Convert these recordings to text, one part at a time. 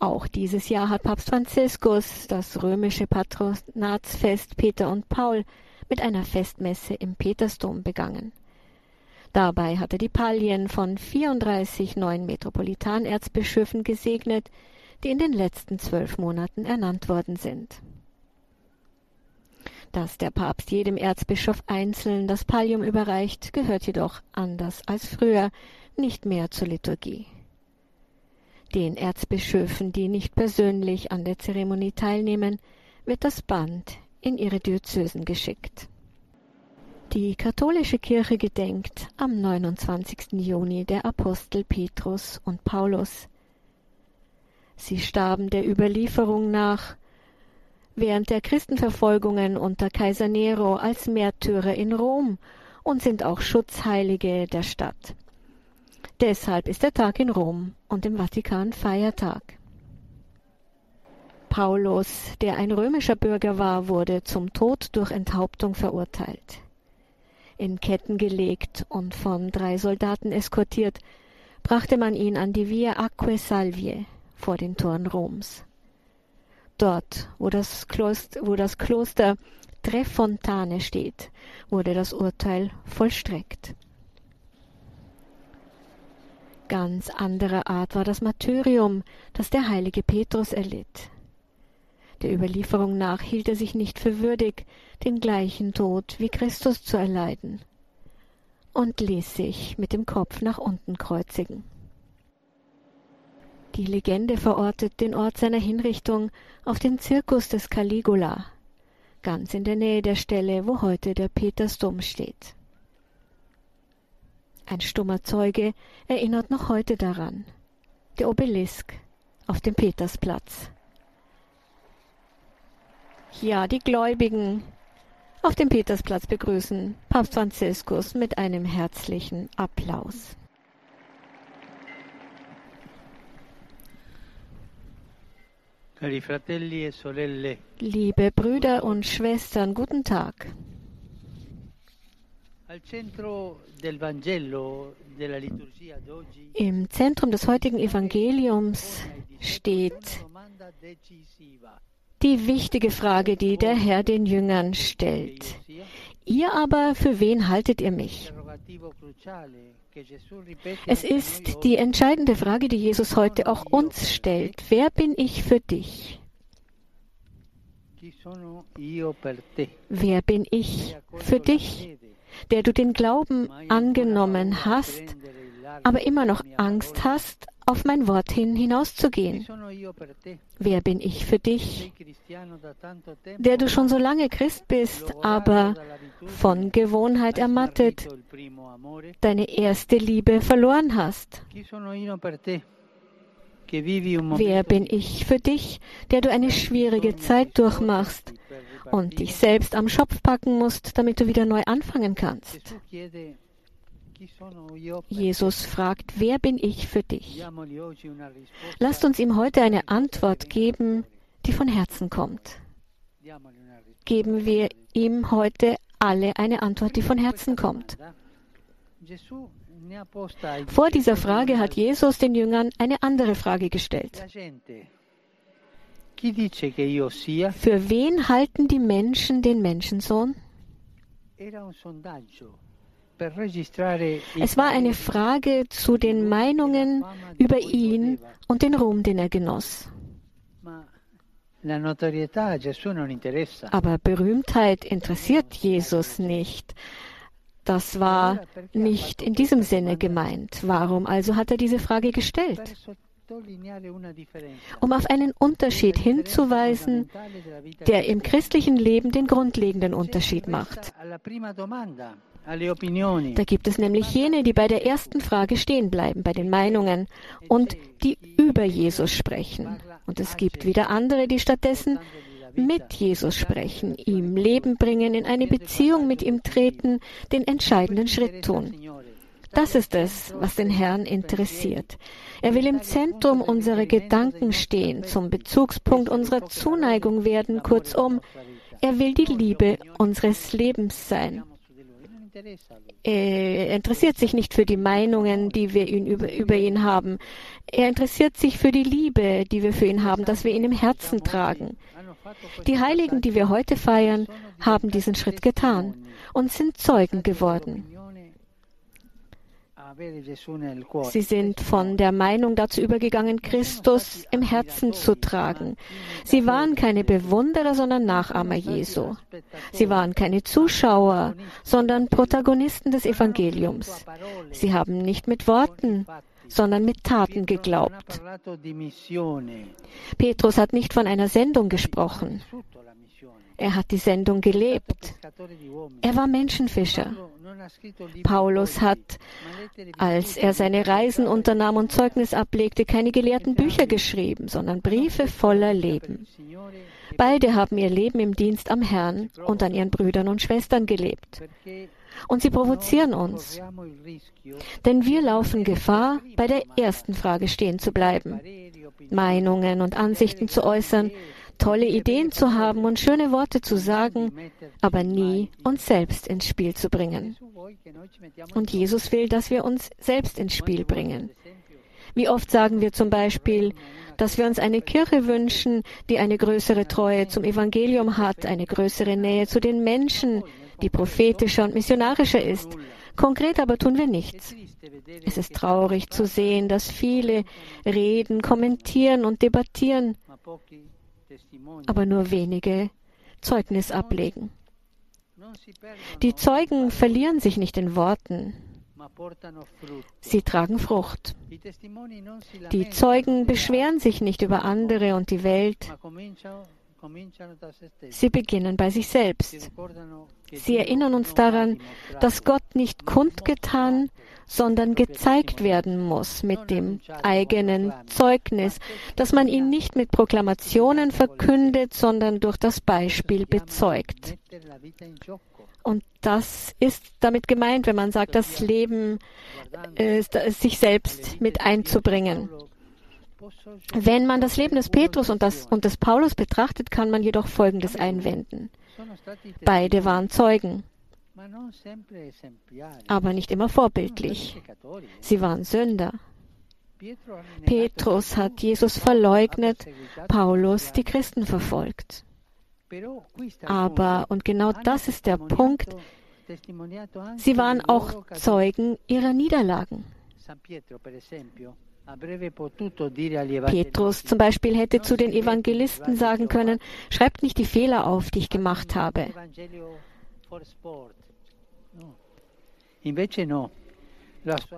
Auch dieses Jahr hat Papst Franziskus das römische Patronatsfest Peter und Paul mit einer Festmesse im Petersdom begangen. Dabei hat er die Pallien von 34 neuen Metropolitanerzbischöfen gesegnet, die in den letzten zwölf Monaten ernannt worden sind. Dass der Papst jedem Erzbischof einzeln das Pallium überreicht, gehört jedoch anders als früher nicht mehr zur Liturgie. Den Erzbischöfen, die nicht persönlich an der Zeremonie teilnehmen, wird das Band in ihre Diözesen geschickt. Die katholische Kirche gedenkt am 29. Juni der Apostel Petrus und Paulus. Sie starben der Überlieferung nach während der Christenverfolgungen unter Kaiser Nero als Märtyrer in Rom und sind auch Schutzheilige der Stadt. Deshalb ist der Tag in Rom und im Vatikan Feiertag. Paulus, der ein römischer Bürger war, wurde zum Tod durch Enthauptung verurteilt. In Ketten gelegt und von drei Soldaten eskortiert, brachte man ihn an die Via Acque Salvie vor den Toren Roms. Dort, wo das, Kloster, wo das Kloster Tre Fontane steht, wurde das Urteil vollstreckt. Ganz anderer Art war das Martyrium, das der heilige Petrus erlitt. Der Überlieferung nach hielt er sich nicht für würdig, den gleichen Tod wie Christus zu erleiden, und ließ sich mit dem Kopf nach unten kreuzigen. Die Legende verortet den Ort seiner Hinrichtung auf den Zirkus des Caligula, ganz in der Nähe der Stelle, wo heute der Petersdom steht. Ein stummer Zeuge erinnert noch heute daran. Der Obelisk auf dem Petersplatz. Ja, die Gläubigen auf dem Petersplatz begrüßen Papst Franziskus mit einem herzlichen Applaus. E Liebe Brüder und Schwestern, guten Tag. Im Zentrum des heutigen Evangeliums steht die wichtige Frage, die der Herr den Jüngern stellt. Ihr aber, für wen haltet ihr mich? Es ist die entscheidende Frage, die Jesus heute auch uns stellt. Wer bin ich für dich? Wer bin ich für dich, der du den Glauben angenommen hast, aber immer noch Angst hast, auf mein Wort hin hinauszugehen. Wer bin ich für dich, der du schon so lange Christ bist, aber von Gewohnheit ermattet, deine erste Liebe verloren hast? Wer bin ich für dich, der du eine schwierige Zeit durchmachst und dich selbst am Schopf packen musst, damit du wieder neu anfangen kannst? Jesus fragt, wer bin ich für dich? Lasst uns ihm heute eine Antwort geben, die von Herzen kommt. Geben wir ihm heute alle eine Antwort, die von Herzen kommt. Vor dieser Frage hat Jesus den Jüngern eine andere Frage gestellt. Für wen halten die Menschen den Menschensohn? Es war eine Frage zu den Meinungen über ihn und den Ruhm, den er genoss. Aber Berühmtheit interessiert Jesus nicht. Das war nicht in diesem Sinne gemeint. Warum also hat er diese Frage gestellt? Um auf einen Unterschied hinzuweisen, der im christlichen Leben den grundlegenden Unterschied macht. Da gibt es nämlich jene, die bei der ersten Frage stehen bleiben, bei den Meinungen und die über Jesus sprechen. Und es gibt wieder andere, die stattdessen mit Jesus sprechen, ihm Leben bringen, in eine Beziehung mit ihm treten, den entscheidenden Schritt tun. Das ist es, was den Herrn interessiert. Er will im Zentrum unserer Gedanken stehen, zum Bezugspunkt unserer Zuneigung werden, kurzum, er will die Liebe unseres Lebens sein. Er interessiert sich nicht für die Meinungen, die wir ihn über, über ihn haben. Er interessiert sich für die Liebe, die wir für ihn haben, dass wir ihn im Herzen tragen. Die Heiligen, die wir heute feiern, haben diesen Schritt getan und sind Zeugen geworden. Sie sind von der Meinung dazu übergegangen, Christus im Herzen zu tragen. Sie waren keine Bewunderer, sondern Nachahmer Jesu. Sie waren keine Zuschauer, sondern Protagonisten des Evangeliums. Sie haben nicht mit Worten, sondern mit Taten geglaubt. Petrus hat nicht von einer Sendung gesprochen. Er hat die Sendung gelebt. Er war Menschenfischer. Paulus hat, als er seine Reisen unternahm und Zeugnis ablegte, keine gelehrten Bücher geschrieben, sondern Briefe voller Leben. Beide haben ihr Leben im Dienst am Herrn und an ihren Brüdern und Schwestern gelebt. Und sie provozieren uns. Denn wir laufen Gefahr, bei der ersten Frage stehen zu bleiben, Meinungen und Ansichten zu äußern, tolle Ideen zu haben und schöne Worte zu sagen, aber nie uns selbst ins Spiel zu bringen. Und Jesus will, dass wir uns selbst ins Spiel bringen. Wie oft sagen wir zum Beispiel, dass wir uns eine Kirche wünschen, die eine größere Treue zum Evangelium hat, eine größere Nähe zu den Menschen, die prophetischer und missionarischer ist. Konkret aber tun wir nichts. Es ist traurig zu sehen, dass viele reden, kommentieren und debattieren, aber nur wenige Zeugnis ablegen. Die Zeugen verlieren sich nicht in Worten. Sie tragen Frucht. Die Zeugen beschweren sich nicht über andere und die Welt. Sie beginnen bei sich selbst. Sie erinnern uns daran, dass Gott nicht kundgetan, sondern gezeigt werden muss mit dem eigenen Zeugnis, dass man ihn nicht mit Proklamationen verkündet, sondern durch das Beispiel bezeugt. Und das ist damit gemeint, wenn man sagt, das Leben äh, sich selbst mit einzubringen. Wenn man das Leben des Petrus und, das, und des Paulus betrachtet, kann man jedoch Folgendes einwenden. Beide waren Zeugen aber nicht immer vorbildlich. Sie waren Sünder. Petrus hat Jesus verleugnet, Paulus die Christen verfolgt. Aber, und genau das ist der Punkt, sie waren auch Zeugen ihrer Niederlagen. Petrus zum Beispiel hätte zu den Evangelisten sagen können, schreibt nicht die Fehler auf, die ich gemacht habe.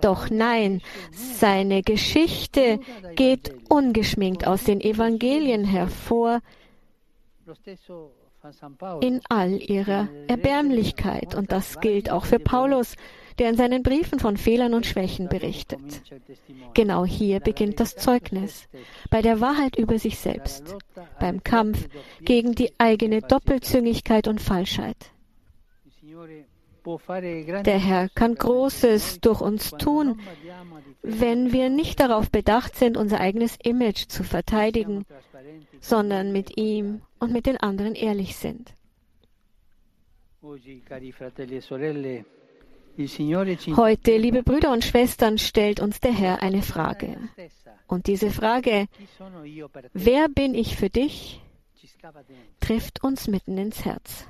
Doch nein, seine Geschichte geht ungeschminkt aus den Evangelien hervor in all ihrer Erbärmlichkeit. Und das gilt auch für Paulus, der in seinen Briefen von Fehlern und Schwächen berichtet. Genau hier beginnt das Zeugnis, bei der Wahrheit über sich selbst, beim Kampf gegen die eigene Doppelzüngigkeit und Falschheit. Der Herr kann Großes durch uns tun, wenn wir nicht darauf bedacht sind, unser eigenes Image zu verteidigen, sondern mit ihm und mit den anderen ehrlich sind. Heute, liebe Brüder und Schwestern, stellt uns der Herr eine Frage. Und diese Frage, wer bin ich für dich? Trifft uns mitten ins Herz.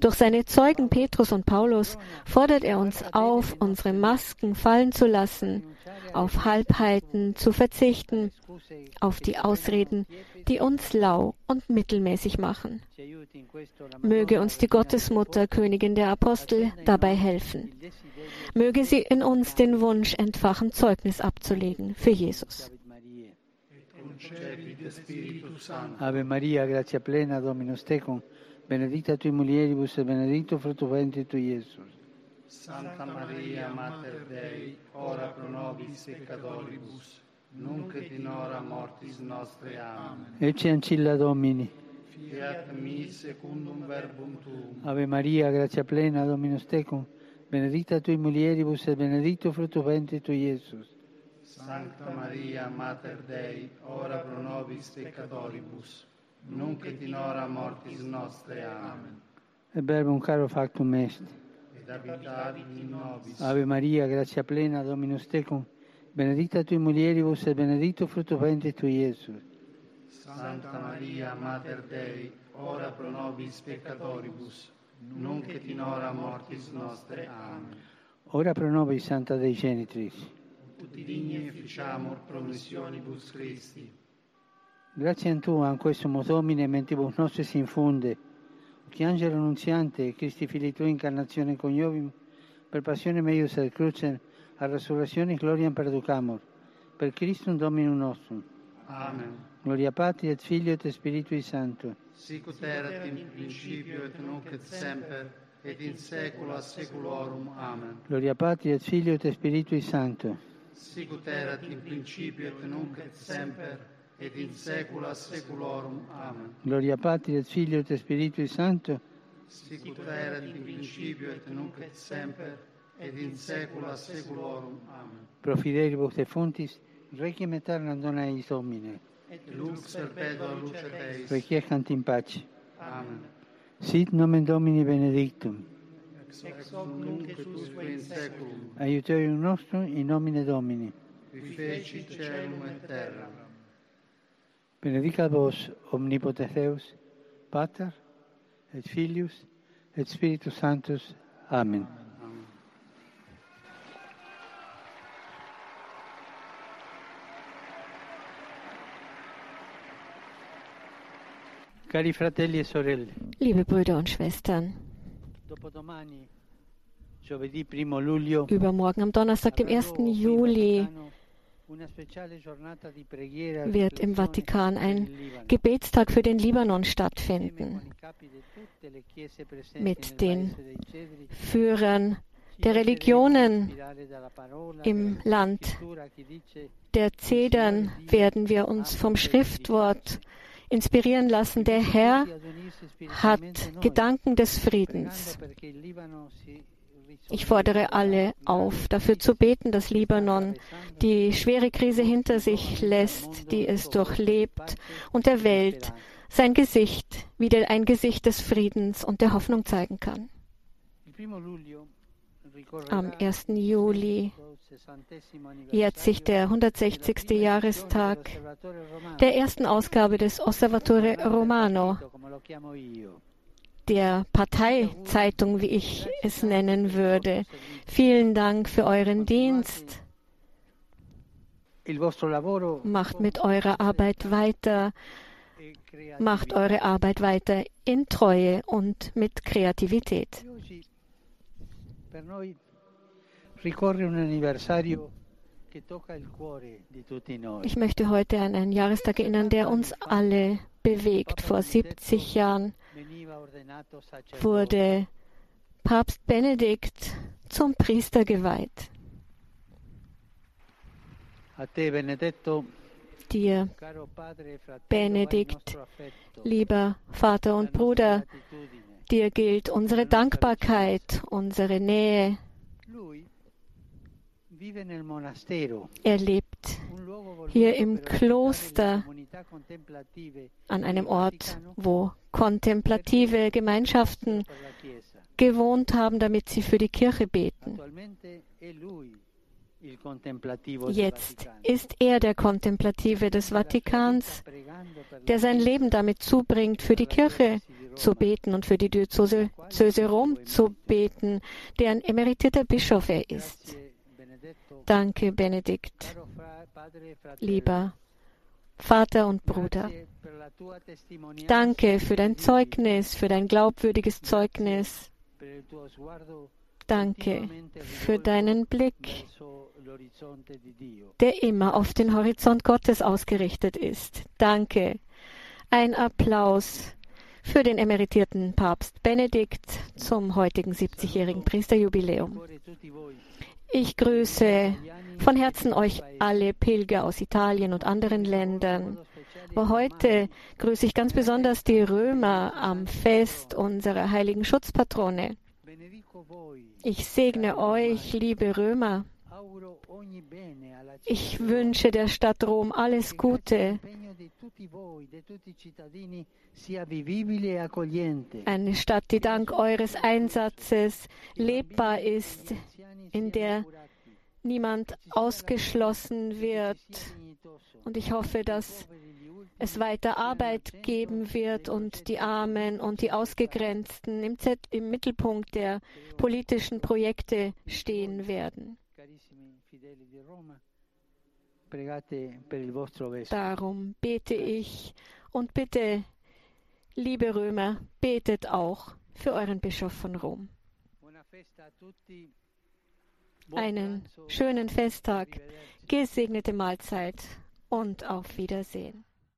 Durch seine Zeugen Petrus und Paulus fordert er uns auf, unsere Masken fallen zu lassen, auf Halbheiten zu verzichten, auf die Ausreden, die uns lau und mittelmäßig machen. Möge uns die Gottesmutter, Königin der Apostel, dabei helfen. Möge sie in uns den Wunsch entfachen, Zeugnis abzulegen für Jesus. Concepit Spiritus Sancto. Ave Maria, grazia plena, Dominus tecum, benedicta tui mulieribus et benedictus fructus ventris tui, Iesus. Santa Maria, Mater Dei, ora pro nobis peccatoribus, nunc et in hora mortis nostre. Amen. Ecce ancilla Domini. Fiat mi secundum verbum tuum. Ave Maria, grazia plena, Dominus tecum, benedicta tui mulieribus et benedictus fructus ventris tui, Iesus. Sancta Maria, Mater Dei, ora pro nobis peccatoribus, nunc et in hora mortis nostre. Amen. E verbum caro factum est. Et et abitavi in nobis. Ave Maria, grazia plena, Dominus tecum, benedicta tui mulieribus et benedictus fructus ventris tui, Iesus. Santa Maria, Mater Dei, ora pro nobis peccatoribus, nunc et in hora mortis nostre. Amen. Ora pro nobis, Santa Dei Genitris. Ut digni efficiamur promissionibus Christi. Grazie a Tu, an questo Domine, mentibus nostris infunde, che angelo annunziante, Christi fili Tui incarnazione coniovim, per passione meius et crucem, a resurrezione gloriam perducamur, per Christum Dominum nostrum. Amen. Gloria Patri et Filio et Spiritui Sancto. Sic ut erat in principio et nunc et semper, et in saecula saeculorum. Amen. Gloria Patri et Filio et Spiritui Sancto. Sic ut erat in principio et nunc et semper, et in saecula saeculorum. Amen. Gloria Patri et Filio et Spiritui Sancto. Sic ut erat in principio et nunc et semper, et in saecula saeculorum. Amen. Pro fidelibus defuntis, requiem aeternam dona eis Domine. Et lux perpetua luce Deis. Requiescant in pace. Amen. Sit nomen Domini benedictum. Ex hoc nunc et usque in saeculum. Aiuterium nostrum in nomine Domini. Qui feci celum et terra. Benedicat vos omnipotens Deus, Pater et Filius et Spiritus Sanctus. Amen. Amen. Cari fratelli e sorelle, Liebe Brüder und Schwestern, übermorgen am Donnerstag, dem 1. avremo qui in Juli, wird im Vatikan ein. Gebetstag für den Libanon stattfinden mit den Führern der Religionen im Land der Zedern werden wir uns vom Schriftwort inspirieren lassen. Der Herr hat Gedanken des Friedens. Ich fordere alle auf, dafür zu beten, dass Libanon die schwere Krise hinter sich lässt, die es durchlebt, und der Welt sein Gesicht, wieder ein Gesicht des Friedens und der Hoffnung zeigen kann. Am 1. Juli jährt sich der 160. Jahrestag der ersten Ausgabe des Osservatore Romano, der Parteizeitung, wie ich es nennen würde. Vielen Dank für euren Dienst. Macht mit eurer Arbeit weiter, macht eure Arbeit weiter in Treue und mit Kreativität. Per noi ricorre un anniversario. Ich möchte heute an einen Jahrestag erinnern, der uns alle bewegt. Vor 70 Jahren wurde Papst Benedikt zum Priester geweiht. Dir, e Benedikt, lieber Vater und Bruder. Dir gilt unsere Dankbarkeit, unsere Nähe. Er lebt hier im Kloster an einem Ort, wo kontemplative Gemeinschaften gewohnt haben, damit sie für die Kirche beten. Jetzt ist er der Kontemplative des Vatikans, der sein Leben damit zubringt, für die Kirche zu beten und für die Diözese Rom zu beten, deren emeritierter Bischof er ist. Danke, Benedikt, lieber Vater und Bruder. Danke für dein Zeugnis, für dein glaubwürdiges Zeugnis. Danke für deinen Blick, der immer auf den Horizont Gottes ausgerichtet ist. Danke. Ein Applaus für den emeritierten Papst Benedikt zum heutigen 70-jährigen Priesterjubiläum. Ich grüße von Herzen euch alle Pilger aus Italien und anderen Ländern. Aber heute grüße ich ganz besonders die Römer am Fest unserer heiligen Schutzpatrone. Ich segne euch, liebe Römer. Ich wünsche der Stadt Rom alles Gute tutti Eine Stadt, die dank eures Einsatzes lebbar ist, in der niemand ausgeschlossen wird. Und ich hoffe, dass es weiter Arbeit geben wird und die Armen und die Ausgegrenzten im, Z im Mittelpunkt der politischen Projekte stehen werden. Darum bete ich und bitte, liebe Römer, betet auch für euren Bischof von Rom. Einen schönen Festtag, gesegnete Mahlzeit und auf Wiedersehen.